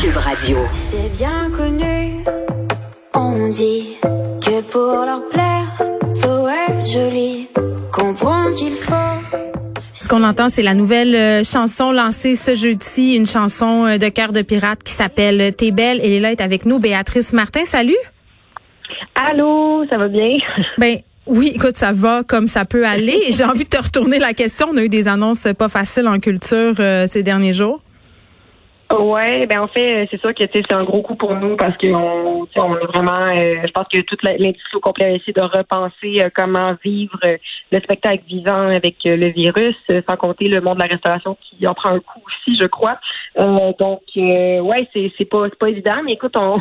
Cube Radio. C'est bien connu, on dit que pour leur plaire, faut être joli, comprendre qu'il faut. Ce qu'on entend, c'est la nouvelle euh, chanson lancée ce jeudi, une chanson euh, de cœur de pirate qui s'appelle T'es belle. Elle est là, est avec nous, Béatrice Martin. Salut. Allô, ça va bien? Ben oui, écoute, ça va comme ça peut aller. J'ai envie de te retourner la question. On a eu des annonces pas faciles en culture euh, ces derniers jours. Ouais, ben en fait, c'est sûr que c'est un gros coup pour nous parce que on, on vraiment, euh, je pense que toute l'industrie au complet a essayé de repenser euh, comment vivre le spectacle vivant avec le virus, sans compter le monde de la restauration qui en prend un coup aussi, je crois. donc, ouais, c'est c'est pas c'est pas évident, mais écoute, on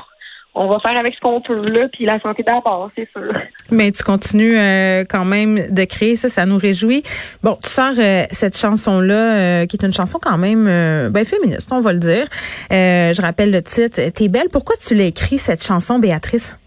on va faire avec ce qu'on peut là, puis la santé d'abord, c'est sûr. Mais tu continues euh, quand même de créer ça, ça nous réjouit. Bon, tu sors euh, cette chanson là, euh, qui est une chanson quand même ben féministe, on va le dire. je rappelle le titre. T'es belle. Pourquoi tu l'as écrit cette chanson, Béatrice?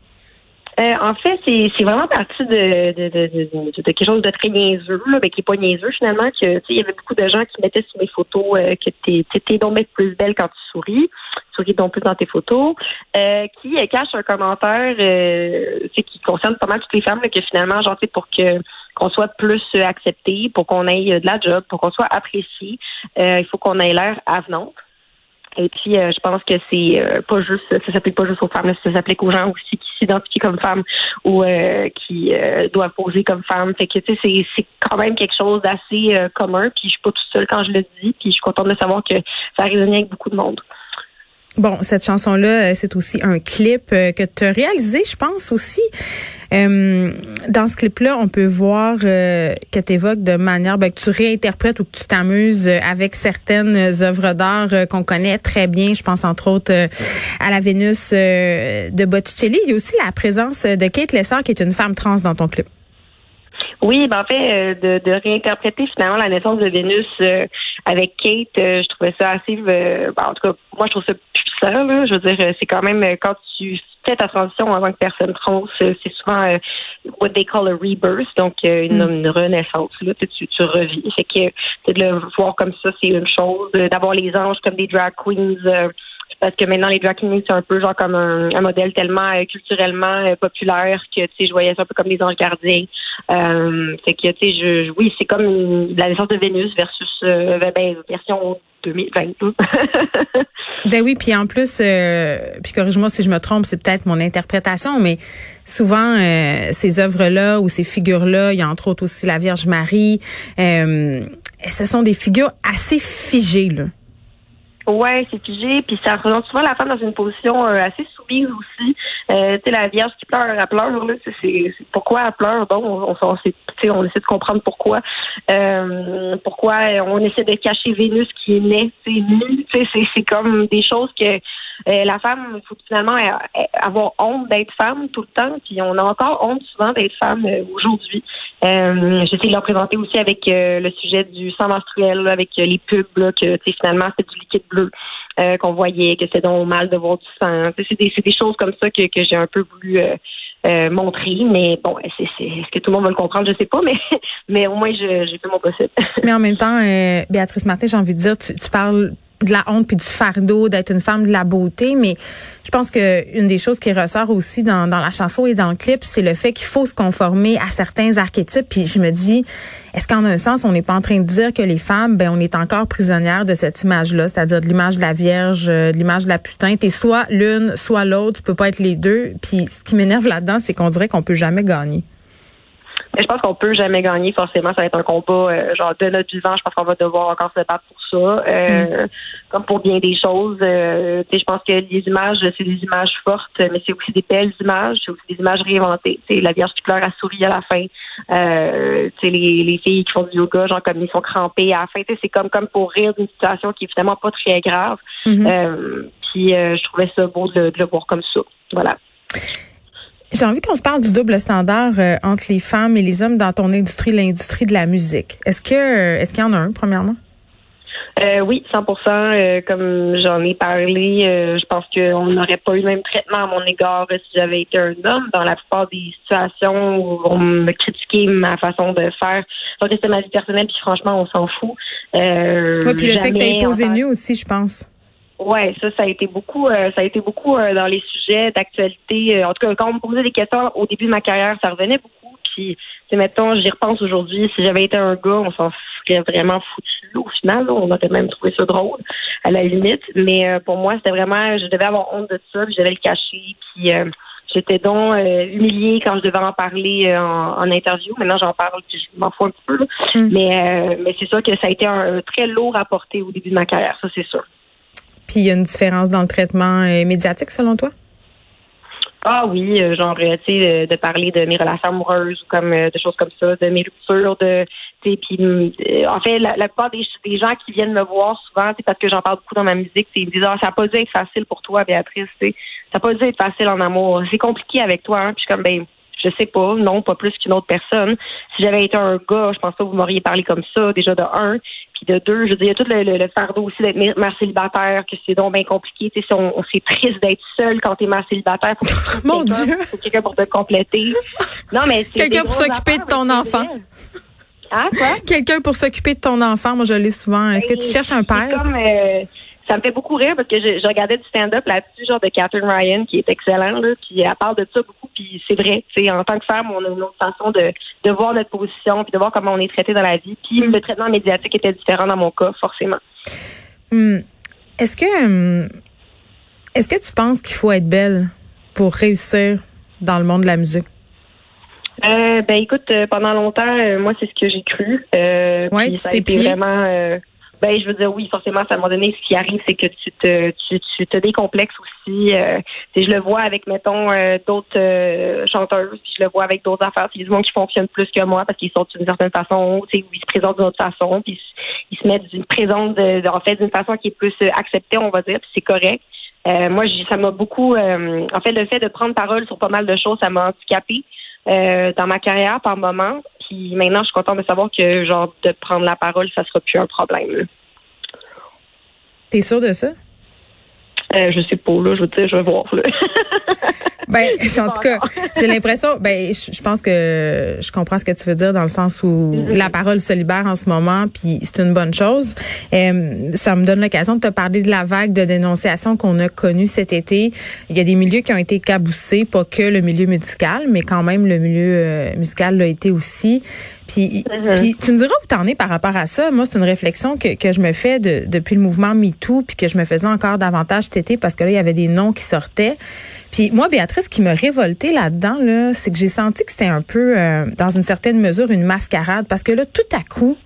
Euh, en fait, c'est vraiment parti de, de, de, de, quelque chose de très niaiseux, là, mais qui est pas niaiseux finalement. Il y avait beaucoup de gens qui mettaient sur mes photos euh, que t'es es donc plus belle quand tu souris, souris donc plus dans tes photos, euh, qui cache un commentaire c'est qui concerne pas mal toutes les femmes là, que finalement, genre pour que qu'on soit plus accepté, pour qu'on ait de la job, pour qu'on soit apprécié, il faut qu'on ait l'air avenante. Et puis, euh, je pense que c'est euh, pas juste, ça s'applique pas juste aux femmes, ça s'applique aux gens aussi qui s'identifient comme femmes ou euh, qui doivent poser comme femmes. Fait que, tu sais, c'est quand même quelque chose d'assez commun. Puis, je suis pas toute seule quand je le dis. Puis, je suis contente de savoir que ça a résonné avec beaucoup de monde. Bon, cette chanson-là, c'est aussi un clip que tu as réalisé, je pense aussi. Euh, dans ce clip-là, on peut voir euh, que tu évoques de manière ben, que tu réinterprètes ou que tu t'amuses avec certaines œuvres d'art euh, qu'on connaît très bien. Je pense entre autres à la Vénus de Botticelli. Il y a aussi la présence de Kate Lessard, qui est une femme trans dans ton clip. Oui, ben en fait, de, réinterpréter finalement la naissance de Vénus avec Kate, je trouvais ça assez. Ben, en tout cas, moi, je trouve ça puissant. Là. Je veux dire, c'est quand même quand tu fais ta transition en tant que personne trans, c'est souvent euh, what they call a rebirth, donc euh, une, mm. une, renaissance. Là, tu, tu revis. Fait que de le voir comme ça, c'est une chose. D'avoir les anges comme des drag queens. Euh, parce que maintenant les drag queens c'est un peu genre comme un, modèle tellement culturellement populaire que tu sais je voyais ça un peu comme les anges gardiens euh, fait que tu sais je, oui c'est comme la naissance de Vénus versus ben, version 2022. ben oui, puis en plus, euh, puis corrige-moi si je me trompe, c'est peut-être mon interprétation, mais souvent euh, ces œuvres-là ou ces figures-là, il y a entre autres aussi la Vierge Marie, euh, ce sont des figures assez figées là. Ouais, c'est figé, puis ça représente souvent la femme dans une position euh, assez soumise aussi. Euh, tu sais, la Vierge qui pleure, elle pleure, là, c'est pourquoi elle pleure, bon, on, on, on essaie de comprendre pourquoi. Euh, pourquoi on essaie de cacher Vénus qui est née, c'est nu, c'est comme des choses que euh, la femme, il faut finalement avoir honte d'être femme tout le temps, puis on a encore honte souvent d'être femme aujourd'hui. Euh, J'essaie de leur présenter aussi avec le sujet du sang menstruel, avec les pubs, là, que finalement c'est du liquide bleu. Euh, qu'on voyait, que c'était donc mal de voir du sang. C'est des, des, choses comme ça que, que j'ai un peu voulu euh, euh, montrer, mais bon, c'est, est-ce que tout le monde va le comprendre, je sais pas, mais mais au moins j'ai fait mon possible. mais en même temps, Béatrice Martin, j'ai envie de dire, tu, tu parles de la honte puis du fardeau d'être une femme de la beauté, mais je pense que une des choses qui ressort aussi dans, dans la chanson et dans le clip, c'est le fait qu'il faut se conformer à certains archétypes. Puis je me dis, est-ce qu'en un sens, on n'est pas en train de dire que les femmes, ben, on est encore prisonnières de cette image-là, c'est-à-dire de l'image de la Vierge, euh, de l'image de la putain? T'es soit l'une, soit l'autre. Tu peux pas être les deux. Puis ce qui m'énerve là-dedans, c'est qu'on dirait qu'on peut jamais gagner. Mais je pense qu'on peut jamais gagner. Forcément, ça va être un combat euh, genre de notre vivant. Je pense qu'on va devoir encore se battre pour ça, euh, mm. comme pour bien des choses. Euh, je pense que les images, c'est des images fortes, mais c'est aussi des belles images, c'est aussi des images réinventées. C'est la Vierge qui pleure à souris à la fin. Euh, les, les filles qui font du yoga, genre comme ils sont crampés à la fin. C'est comme comme pour rire d'une situation qui est finalement pas très grave. Mm-hmm. puis je trouvais ça beau de, de, le voir comme ça. Voilà. J'ai envie qu'on se parle du double standard entre les femmes et les hommes dans ton industrie, l'industrie de la musique. Est-ce que est-ce qu'il y en a un, premièrement? Euh, oui, 100% euh, Comme j'en ai parlé, euh, je pense qu'on n'aurait pas eu le même traitement à mon égard si j'avais été un homme. Dans la plupart des situations où on me critiquait ma façon de faire, c'était ma vie personnelle, puis franchement, on s'en fout. Euh, oui, puis le fait que tu imposé nu aussi, je pense. Ouais, ça, ça a été beaucoup, ça a été beaucoup dans les sujets d'actualité. en tout cas, quand on me posait des questions au début de ma carrière, ça revenait beaucoup. Puis, mettons, j'y repense aujourd'hui. Si j'avais été un gars, on s'en serait vraiment foutu. Au final, on aurait même trouvé ça drôle, à la limite. Mais euh, pour moi, c'était vraiment, je devais avoir honte de ça, puis je devais le cacher. Puis euh, j'étais donc euh, humiliée quand je devais en parler en, interview. Maintenant, j'en parle, puis je m'en fous un petit peu. Mm. Mais, mais c'est sûr que ça a été un, très lourd à porter au début de ma carrière, ça c'est sûr. Puis il y a une différence dans le traitement médiatique, selon toi? Ah oui, genre, tu sais, de, parler de mes relations amoureuses ou comme de choses comme ça, de mes ruptures, de puis euh, en fait, la, plupart des, gens qui viennent me voir souvent, c'est parce que j'en parle beaucoup dans ma musique, ils me disent ah, ça n'a pas dû être facile pour toi, Béatrice, ça n'a pas dû être facile en amour. C'est compliqué avec toi, hein? Puis je suis comme ben je sais pas, non, pas plus qu'une autre personne. Si j'avais été un gars, je pense pas que vous m'auriez parlé comme ça, déjà de un. Puis de deux, je veux dire, il y a tout le, fardeau aussi d'être mère célibataire, que c'est donc bien compliqué. Tu sais, on, on c'est triste d'être seul quand t'es mère célibataire. Faut Mon Dieu! Faut quelqu'un pour te compléter. Non, mais Quelqu'un pour s'occuper de ton enfant. Hein, quoi? Quelqu'un pour s'occuper de ton enfant, moi je l'ai souvent. Est-ce que tu ben, cherches un père? Comme, euh, ça me fait beaucoup rire parce que je, regardais du stand-up là-dessus, genre de Catherine Ryan, qui est excellent, là, puis elle parle de ça beaucoup, puis c'est vrai. En tant que femme, on a une autre façon de, de voir notre position, puis de voir comment on est traité dans la vie. Puis mm. le traitement médiatique était différent dans mon cas, forcément. Mm. Est-ce que hum, est-ce que tu penses qu'il faut être belle pour réussir dans le monde de la musique? Euh, ben écoute, euh, pendant longtemps, euh, moi c'est ce que j'ai cru. Euh, ouais, ça a été vraiment. Euh, ben je veux dire oui, forcément, à un moment donné, ce qui arrive, c'est que tu te tu, tu te décomplexes aussi. Euh, je le vois avec mettons d'autres chanteuses, puis je le vois avec d'autres affaires. C'est des gens qui fonctionnent plus que moi parce qu'ils sont d'une certaine façon, tu sais, ils se présentent d'une autre façon, puis ils se mettent d'une présence de, en fait d'une façon qui est plus acceptée, on va dire, puis c'est correct. moi, ça m'a beaucoup. en fait, le fait de prendre parole sur pas mal de choses, ça m'a handicapé. Euh, dans ma carrière par moment. Puis maintenant, je suis contente de savoir que genre de prendre la parole, ça sera plus un problème. T'es sûr de ça? Euh, je sais pas, là, je veux dire, je vais voir. Là. ben, en tout cas, j'ai l'impression, ben, je, pense que je comprends ce que tu veux dire dans le sens où mm-hmm. la parole se libère en ce moment, puis c'est une bonne chose. Euh, ça me donne l'occasion de te parler de la vague de dénonciation qu'on a connue cet été. Il y a des milieux qui ont été caboussés, pas que le milieu musical, mais quand même le milieu euh, musical l'a été aussi. Puis, mm-hmm. puis tu me diras où t'en es par rapport à ça. Moi, c'est une réflexion que, que je me fais de, depuis le mouvement MeToo, puis que je me faisais encore davantage cet été parce que là, il y avait des noms qui sortaient. Puis moi, Béatrice, ce qui me révoltait là-dedans, là, c'est que j'ai senti que c'était un peu, euh, dans une certaine mesure, une mascarade. Parce que là, tout à coup,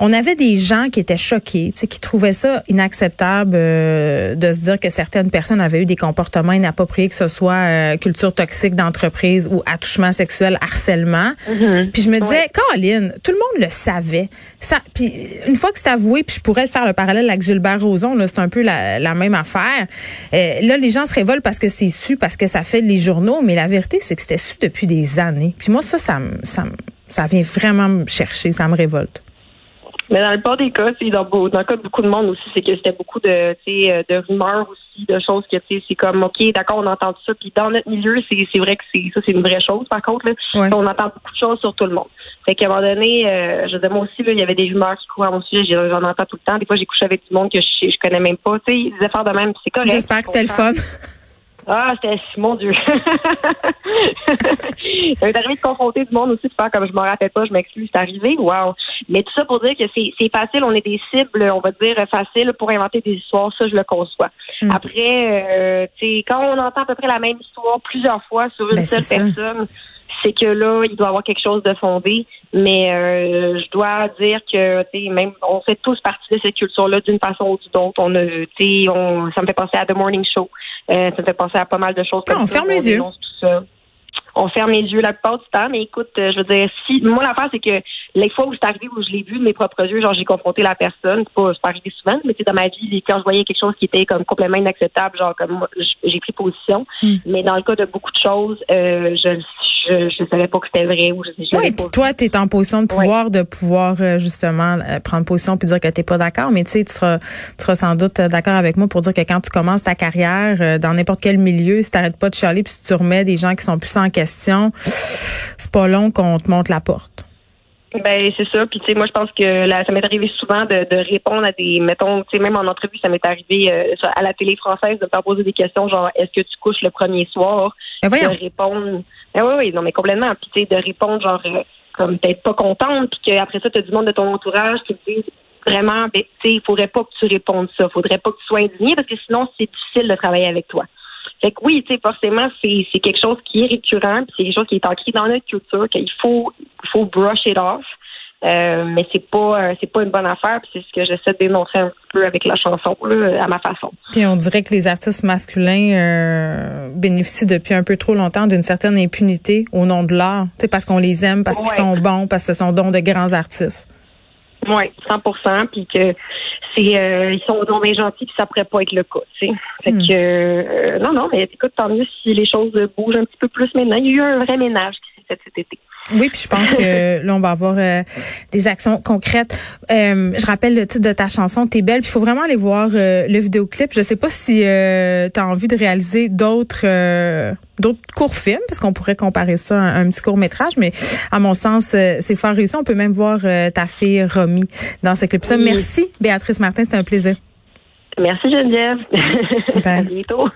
on avait des gens qui étaient choqués, qui trouvaient ça inacceptable euh, de se dire que certaines personnes avaient eu des comportements inappropriés, que ce soit euh, culture toxique d'entreprise ou attouchement sexuel, harcèlement. Mm-hmm. Puis je me disais, Caroline, tout le monde le savait. Ça, puis une fois que c'est avoué, puis je pourrais faire le parallèle avec Gilbert Rozon, c'est un peu la, la même affaire. Euh, là, les gens se révoltent parce que c'est su, parce que ça fait les journaux, mais la vérité, c'est que c'était su depuis des années. Puis moi, ça, ça, ça, ça vient vraiment me chercher, ça me révolte. Mais dans le pas des cas, dans, dans le cas de beaucoup de monde aussi, c'est que c'était beaucoup de, euh, de rumeurs aussi, de choses que c'est comme OK, d'accord, on entend ça. Puis dans notre milieu, c'est vrai que c'est ça, c'est une vraie chose, par contre. Là, On entend beaucoup de choses sur tout le monde. Fait qu'à un moment donné, euh, je veux moi aussi, là, il y avait des rumeurs qui couraient à mon sujet, j'en entends tout le temps. Des fois, j'ai couché avec du monde que je, je connais même pas. Tu sais, des affaires de même, c'est correct. J'espère que c'était le fun. Ah, c'était mon Dieu. ça m'est arrivé de confronter du monde aussi, de faire comme je m'en rappelle pas, je m'excuse, c'est arrivé. Wow. Mais tout ça pour dire que c'est facile, on est des cibles, on va dire faciles pour inventer des histoires, ça je le conçois. Hmm. Après, euh, quand on entend à peu près la même histoire plusieurs fois sur une ben, seule personne, c'est que là, il doit y avoir quelque chose de fondé. Mais euh, je dois dire que même on fait tous partie de cette culture-là d'une façon ou d'une autre. On a, on, ça me fait penser à The Morning Show. Euh, ça me fait penser à pas mal de choses. Comme on ferme les yeux. on ferme les yeux la plupart du temps. Mais écoute, euh, je veux dire, si moi l'affaire c'est que les fois où c'est arrivé où je l'ai vu de mes propres yeux, genre j'ai confronté la personne, c'est pas, arrivé souvent, mais c'est dans ma vie quand je voyais quelque chose qui était comme complètement inacceptable, genre comme moi, j'ai pris position. Hmm. Mais dans le cas de beaucoup de choses, euh, je je, je savais pas que c'était vrai ou je, je Oui, puis toi, tu es en position de pouvoir, de pouvoir euh, justement euh, prendre position puis dire que t'es pas d'accord. Mais tu sais, tu seras, tu seras sans doute euh, d'accord avec moi pour dire que quand tu commences ta carrière euh, dans n'importe quel milieu, si t'arrêtes pas de chialer puis si tu remets des gens qui sont plus en question, c'est pas long qu'on te monte la porte. Ben c'est ça. Puis tu sais, moi je pense que là, ça m'est arrivé souvent de, de répondre à des, mettons, tu sais, même en entrevue, ça m'est arrivé euh, à la télé française de me faire poser des questions genre est-ce que tu couches le premier soir? Ben. De répondre. Ben oui, oui, non, mais complètement. Puis tu sais, de répondre genre euh, comme peut-être pas contente, puis qu'après ça, tu as du monde de ton entourage qui te disent vraiment, ben, tu sais, il faudrait pas que tu répondes ça. faudrait pas que tu sois indigné parce que sinon, c'est difficile de travailler avec toi. Fait que oui, tu sais, forcément, c'est quelque chose qui est récurrent, puis c'est quelque chose qui est ancré dans notre culture, qu'il faut faut brush it off. Euh, mais c'est pas euh, c'est pas une bonne affaire, puis c'est ce que j'essaie de dénoncer un peu avec la chanson, là, à ma façon. Puis on dirait que les artistes masculins euh, bénéficient depuis un peu trop longtemps d'une certaine impunité au nom de l'art, tu sais, parce qu'on les aime, parce qu'ils sont bons, parce que ce sont donc de grands artistes. Oui, 100 puis que c'est euh, ils sont bien gentils, puis ça pourrait pas être le cas, tu sais. Fait Hmm. que euh, non, non, mais écoute, tant mieux si les choses bougent un petit peu plus maintenant. Il y a eu un vrai ménage qui fait cet été. Oui, puis je pense que là, on va avoir euh, des actions concrètes. Euh, je rappelle le titre de ta chanson, T'es belle. Puis il faut vraiment aller voir euh, le vidéoclip. Je sais pas si tu as envie de réaliser d'autres euh, d'autres courts films, parce qu'on pourrait comparer ça à un, petit court métrage, mais à mon sens, euh, c'est fort réussi. On peut même voir euh, ta fille Romy dans ce clip. Ça, Oui. merci, Béatrice Martin, c'était un plaisir. Merci Geneviève. À bientôt.